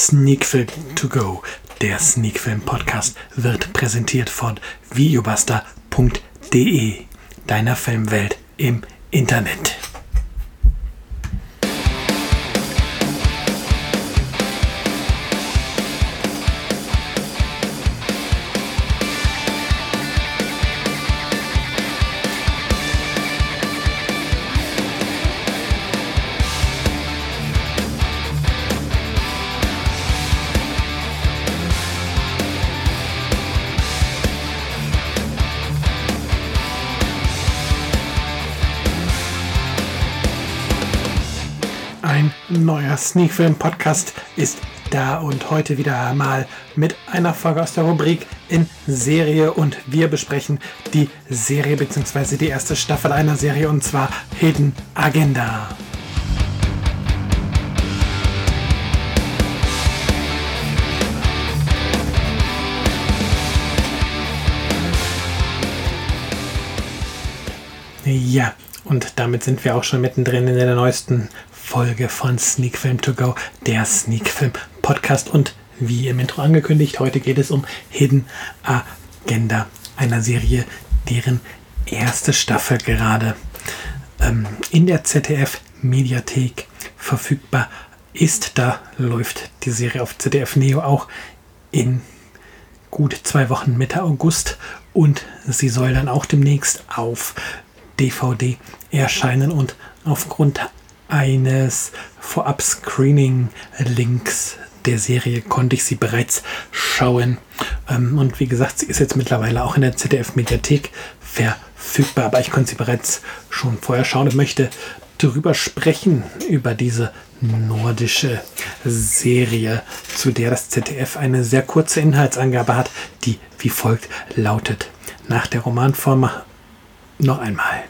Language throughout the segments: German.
Sneakfilm to go. Der Sneakfilm Podcast wird präsentiert von videobuster.de, deiner Filmwelt im Internet. Ein neuer Sneakfilm Podcast ist da und heute wieder mal mit einer Folge aus der Rubrik in Serie und wir besprechen die Serie bzw. die erste Staffel einer Serie und zwar Hidden Agenda. Ja, und damit sind wir auch schon mittendrin in der neuesten Folge von Sneak Film To Go, der Sneak Film Podcast. Und wie im Intro angekündigt, heute geht es um Hidden Agenda, einer Serie, deren erste Staffel gerade ähm, in der ZDF Mediathek verfügbar ist. Da läuft die Serie auf ZDF Neo auch in gut zwei Wochen Mitte August und sie soll dann auch demnächst auf DVD erscheinen und aufgrund eines Vorab-Screening-Links der Serie konnte ich sie bereits schauen. Ähm, und wie gesagt, sie ist jetzt mittlerweile auch in der ZDF-Mediathek verfügbar, aber ich konnte sie bereits schon vorher schauen und möchte darüber sprechen, über diese nordische Serie, zu der das ZDF eine sehr kurze Inhaltsangabe hat, die wie folgt lautet. Nach der Romanform noch einmal.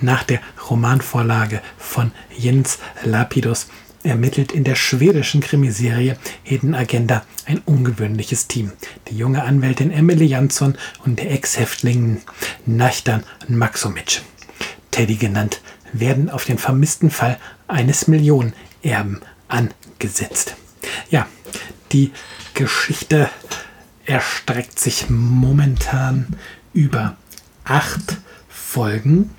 Nach der Romanvorlage von Jens Lapidus ermittelt in der schwedischen Krimiserie Hidden Agenda ein ungewöhnliches Team. Die junge Anwältin Emily Jansson und der Ex-Häftling Nachtan Maxomic, Teddy genannt, werden auf den vermissten Fall eines Millionenerben angesetzt. Ja, die Geschichte erstreckt sich momentan über acht Folgen.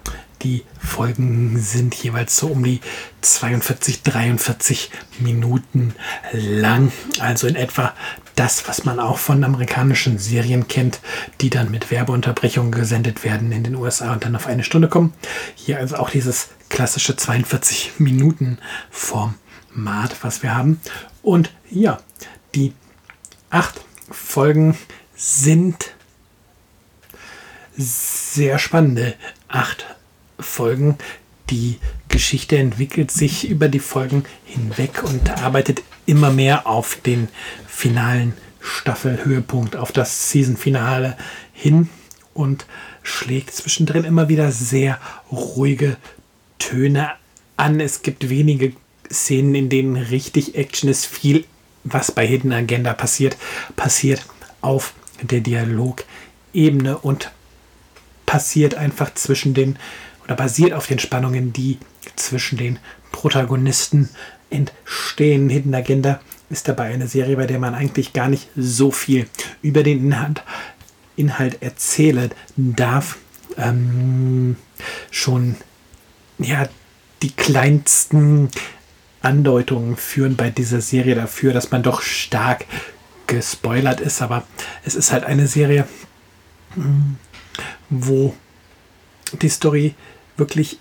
Die Folgen sind jeweils so um die 42, 43 Minuten lang. Also in etwa das, was man auch von amerikanischen Serien kennt, die dann mit Werbeunterbrechungen gesendet werden in den USA und dann auf eine Stunde kommen. Hier also auch dieses klassische 42 Minuten Format, was wir haben. Und ja, die acht Folgen sind sehr spannende acht Folgen. Die Geschichte entwickelt sich über die Folgen hinweg und arbeitet immer mehr auf den finalen Staffelhöhepunkt, auf das Season-Finale hin und schlägt zwischendrin immer wieder sehr ruhige Töne an. Es gibt wenige Szenen, in denen richtig Action ist. Viel, was bei Hidden Agenda passiert, passiert auf der Dialogebene und passiert einfach zwischen den oder basiert auf den Spannungen, die zwischen den Protagonisten entstehen. Hidden Agenda ist dabei eine Serie, bei der man eigentlich gar nicht so viel über den Inhalt, Inhalt erzählen darf. Ähm, schon ja die kleinsten Andeutungen führen bei dieser Serie dafür, dass man doch stark gespoilert ist, aber es ist halt eine Serie, wo die Story wirklich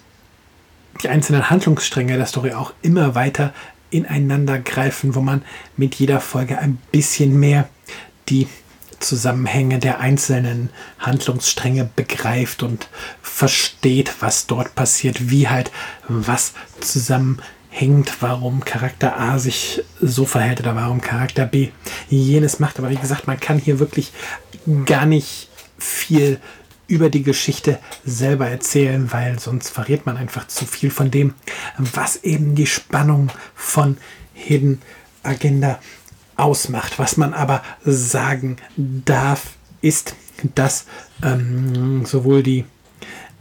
die einzelnen Handlungsstränge der Story auch immer weiter ineinander greifen, wo man mit jeder Folge ein bisschen mehr die Zusammenhänge der einzelnen Handlungsstränge begreift und versteht, was dort passiert, wie halt was zusammenhängt, warum Charakter A sich so verhält oder warum Charakter B jenes macht. Aber wie gesagt, man kann hier wirklich gar nicht viel über die Geschichte selber erzählen, weil sonst verrät man einfach zu viel von dem, was eben die Spannung von Hidden Agenda ausmacht. Was man aber sagen darf, ist, dass ähm, sowohl die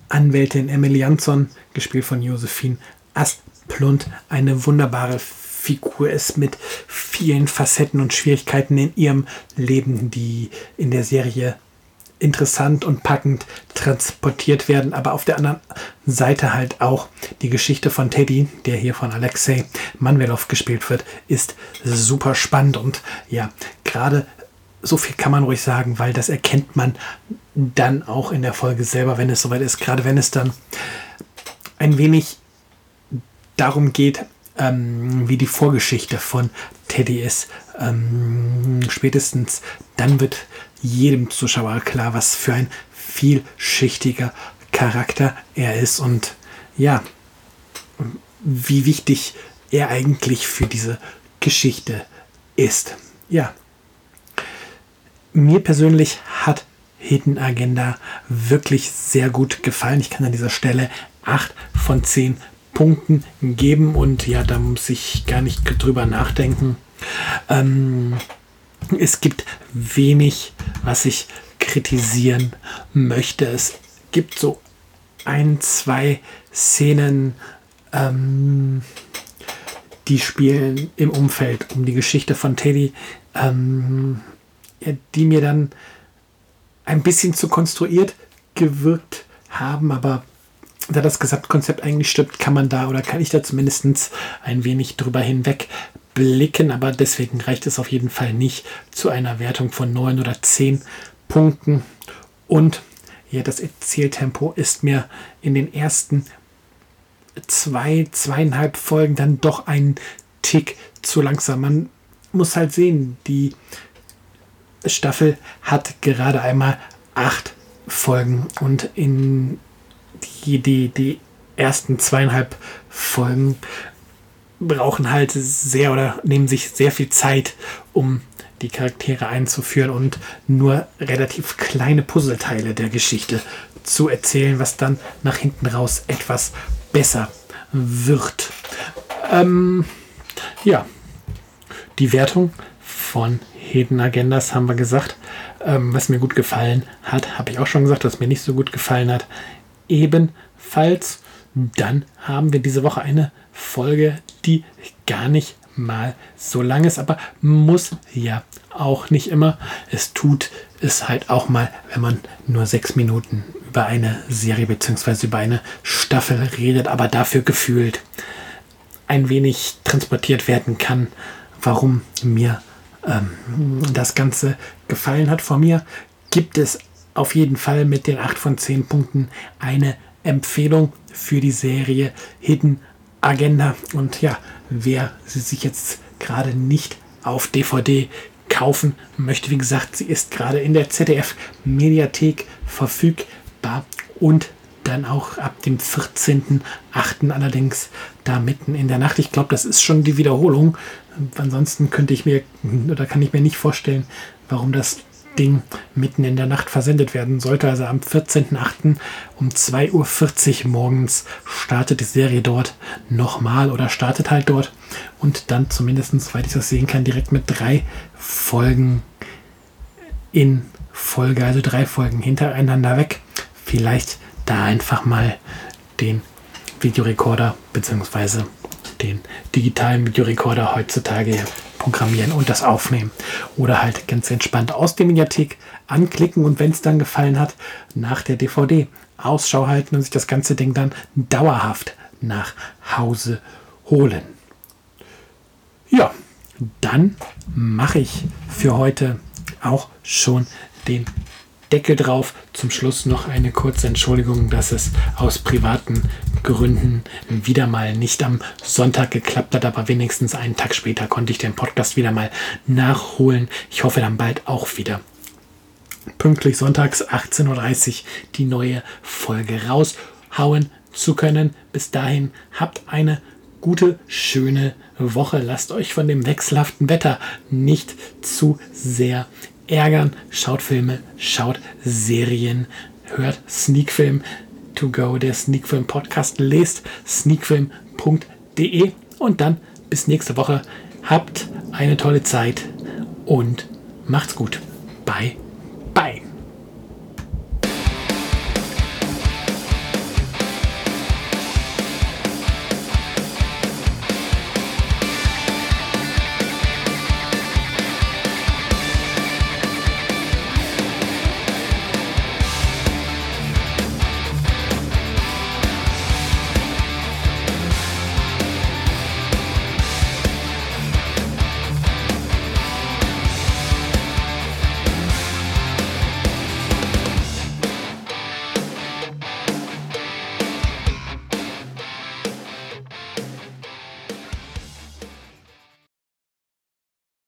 Anwältin Emily Jansson, gespielt von Josephine Asplund, eine wunderbare Figur ist mit vielen Facetten und Schwierigkeiten in ihrem Leben, die in der Serie interessant und packend transportiert werden, aber auf der anderen Seite halt auch die Geschichte von Teddy, der hier von Alexei Manvelov gespielt wird, ist super spannend. Und ja, gerade so viel kann man ruhig sagen, weil das erkennt man dann auch in der Folge selber, wenn es soweit ist, gerade wenn es dann ein wenig darum geht, ähm, wie die Vorgeschichte von Teddy ist. Ähm, spätestens dann wird jedem Zuschauer klar, was für ein vielschichtiger Charakter er ist und ja, wie wichtig er eigentlich für diese Geschichte ist. Ja, mir persönlich hat Hidden Agenda wirklich sehr gut gefallen. Ich kann an dieser Stelle 8 von 10 Punkten geben und ja, da muss ich gar nicht drüber nachdenken. Ähm, es gibt wenig, was ich kritisieren möchte. Es gibt so ein, zwei Szenen, ähm, die spielen im Umfeld um die Geschichte von Teddy, ähm, die mir dann ein bisschen zu konstruiert gewirkt haben, aber da das Gesamtkonzept eigentlich stimmt, kann man da oder kann ich da zumindest ein wenig drüber hinweg blicken, aber deswegen reicht es auf jeden Fall nicht zu einer Wertung von 9 oder 10 Punkten. Und ja, das Erzähltempo ist mir in den ersten zwei, zweieinhalb Folgen dann doch ein Tick zu langsam. Man muss halt sehen, die Staffel hat gerade einmal acht Folgen und in die, die, die ersten zweieinhalb Folgen brauchen halt sehr oder nehmen sich sehr viel Zeit, um die Charaktere einzuführen und nur relativ kleine Puzzleteile der Geschichte zu erzählen, was dann nach hinten raus etwas besser wird. Ähm, ja, die Wertung von Hidden Agendas haben wir gesagt. Ähm, was mir gut gefallen hat, habe ich auch schon gesagt, was mir nicht so gut gefallen hat. Ebenfalls, dann haben wir diese Woche eine Folge, die gar nicht mal so lang ist, aber muss ja auch nicht immer. Es tut es halt auch mal, wenn man nur sechs Minuten über eine Serie bzw. über eine Staffel redet, aber dafür gefühlt ein wenig transportiert werden kann, warum mir ähm, das Ganze gefallen hat. Von mir gibt es auf jeden Fall mit den 8 von 10 Punkten eine Empfehlung für die Serie Hidden Agenda. Und ja, wer sie sich jetzt gerade nicht auf DVD kaufen möchte, wie gesagt, sie ist gerade in der ZDF Mediathek verfügbar und dann auch ab dem 14.8. allerdings da mitten in der Nacht. Ich glaube, das ist schon die Wiederholung. Ansonsten könnte ich mir oder kann ich mir nicht vorstellen, warum das Ding mitten in der Nacht versendet werden sollte. Also am 14.8. um 2.40 Uhr morgens startet die Serie dort nochmal oder startet halt dort und dann zumindest, soweit ich das sehen kann, direkt mit drei Folgen in Folge, also drei Folgen hintereinander weg. Vielleicht da einfach mal den Videorekorder bzw. den digitalen Videorekorder heutzutage programmieren und das aufnehmen. Oder halt ganz entspannt aus der Mediathek anklicken und wenn es dann gefallen hat, nach der DVD Ausschau halten und sich das ganze Ding dann dauerhaft nach Hause holen. Ja, dann mache ich für heute auch schon den Deckel drauf. Zum Schluss noch eine kurze Entschuldigung, dass es aus privaten Gründen wieder mal nicht am Sonntag geklappt hat, aber wenigstens einen Tag später konnte ich den Podcast wieder mal nachholen. Ich hoffe dann bald auch wieder. Pünktlich sonntags 18.30 Uhr die neue Folge raushauen zu können. Bis dahin habt eine gute, schöne Woche. Lasst euch von dem wechselhaften Wetter nicht zu sehr ärgern. Schaut Filme, schaut Serien, hört Sneakfilm to go, der Sneakfilm Podcast, lest sneakfilm.de und dann bis nächste Woche. Habt eine tolle Zeit und macht's gut. Bye.